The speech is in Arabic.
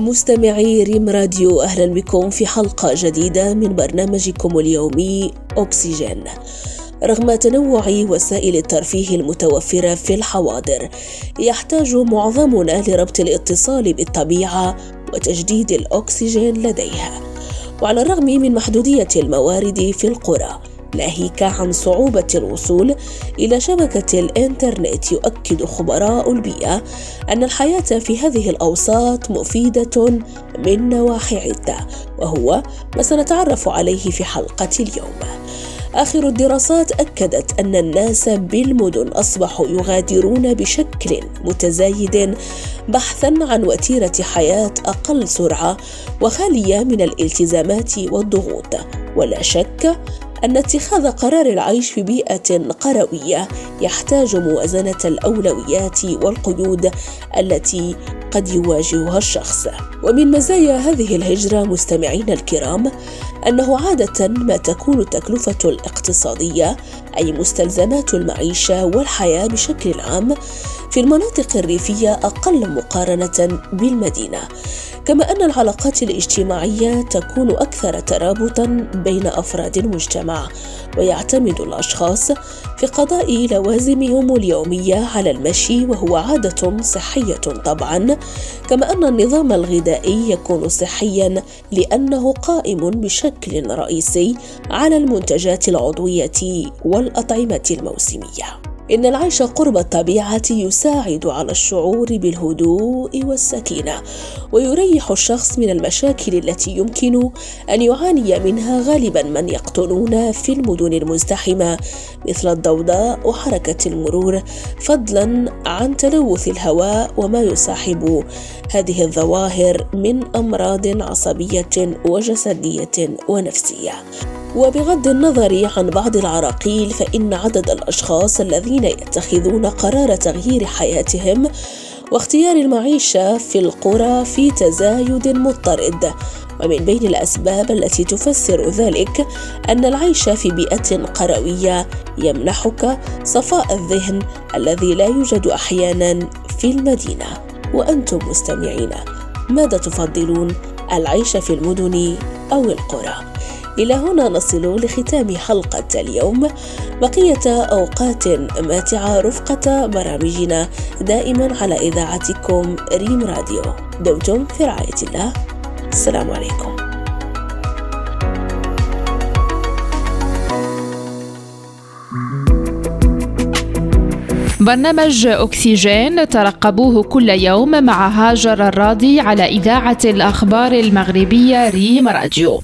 مستمعي ريم راديو أهلا بكم في حلقة جديدة من برنامجكم اليومي أكسجين رغم تنوع وسائل الترفيه المتوفرة في الحواضر يحتاج معظمنا لربط الاتصال بالطبيعة وتجديد الأكسجين لديها. وعلى الرغم من محدودية الموارد في القرى ناهيك عن صعوبة الوصول إلى شبكة الإنترنت يؤكد خبراء البيئة أن الحياة في هذه الأوساط مفيدة من نواحي عدة وهو ما سنتعرف عليه في حلقة اليوم. آخر الدراسات أكدت أن الناس بالمدن أصبحوا يغادرون بشكل متزايد بحثا عن وتيرة حياة أقل سرعة وخالية من الالتزامات والضغوط ولا شك أن اتخاذ قرار العيش في بيئة قروية يحتاج موازنة الأولويات والقيود التي قد يواجهها الشخص. ومن مزايا هذه الهجرة مستمعينا الكرام أنه عادة ما تكون التكلفة الاقتصادية أي مستلزمات المعيشة والحياة بشكل عام في المناطق الريفية أقل مقارنة بالمدينة. كما أن العلاقات الاجتماعية تكون أكثر ترابطا بين أفراد المجتمع ويعتمد الأشخاص في قضاء لوازمهم اليومية على المشي وهو عادة صحية طبعا كما أن النظام الغذائي يكون صحيا لأنه قائم بشكل رئيسي على المنتجات العضوية والأطعمة الموسمية إن العيش قرب الطبيعة يساعد على الشعور بالهدوء والسكينة ويريح الشخص من المشاكل التي يمكن أن يعاني منها غالبا من يقطنون في المدن المزدحمة مثل الضوضاء وحركة المرور فضلا عن تلوث الهواء وما يصاحب هذه الظواهر من أمراض عصبية وجسدية ونفسية. وبغض النظر عن بعض العراقيل فإن عدد الأشخاص الذين يتخذون قرار تغيير حياتهم واختيار المعيشة في القرى في تزايد مضطرد ومن بين الأسباب التي تفسر ذلك أن العيش في بيئة قروية يمنحك صفاء الذهن الذي لا يوجد أحيانا في المدينة وأنتم مستمعين ماذا تفضلون العيش في المدن أو القرى؟ إلى هنا نصل لختام حلقة اليوم. بقية أوقات ماتعة رفقة برامجنا دائما على إذاعتكم ريم راديو. دمتم في رعاية الله. السلام عليكم. برنامج أكسجين ترقبوه كل يوم مع هاجر الراضي على إذاعة الأخبار المغربية ريم راديو.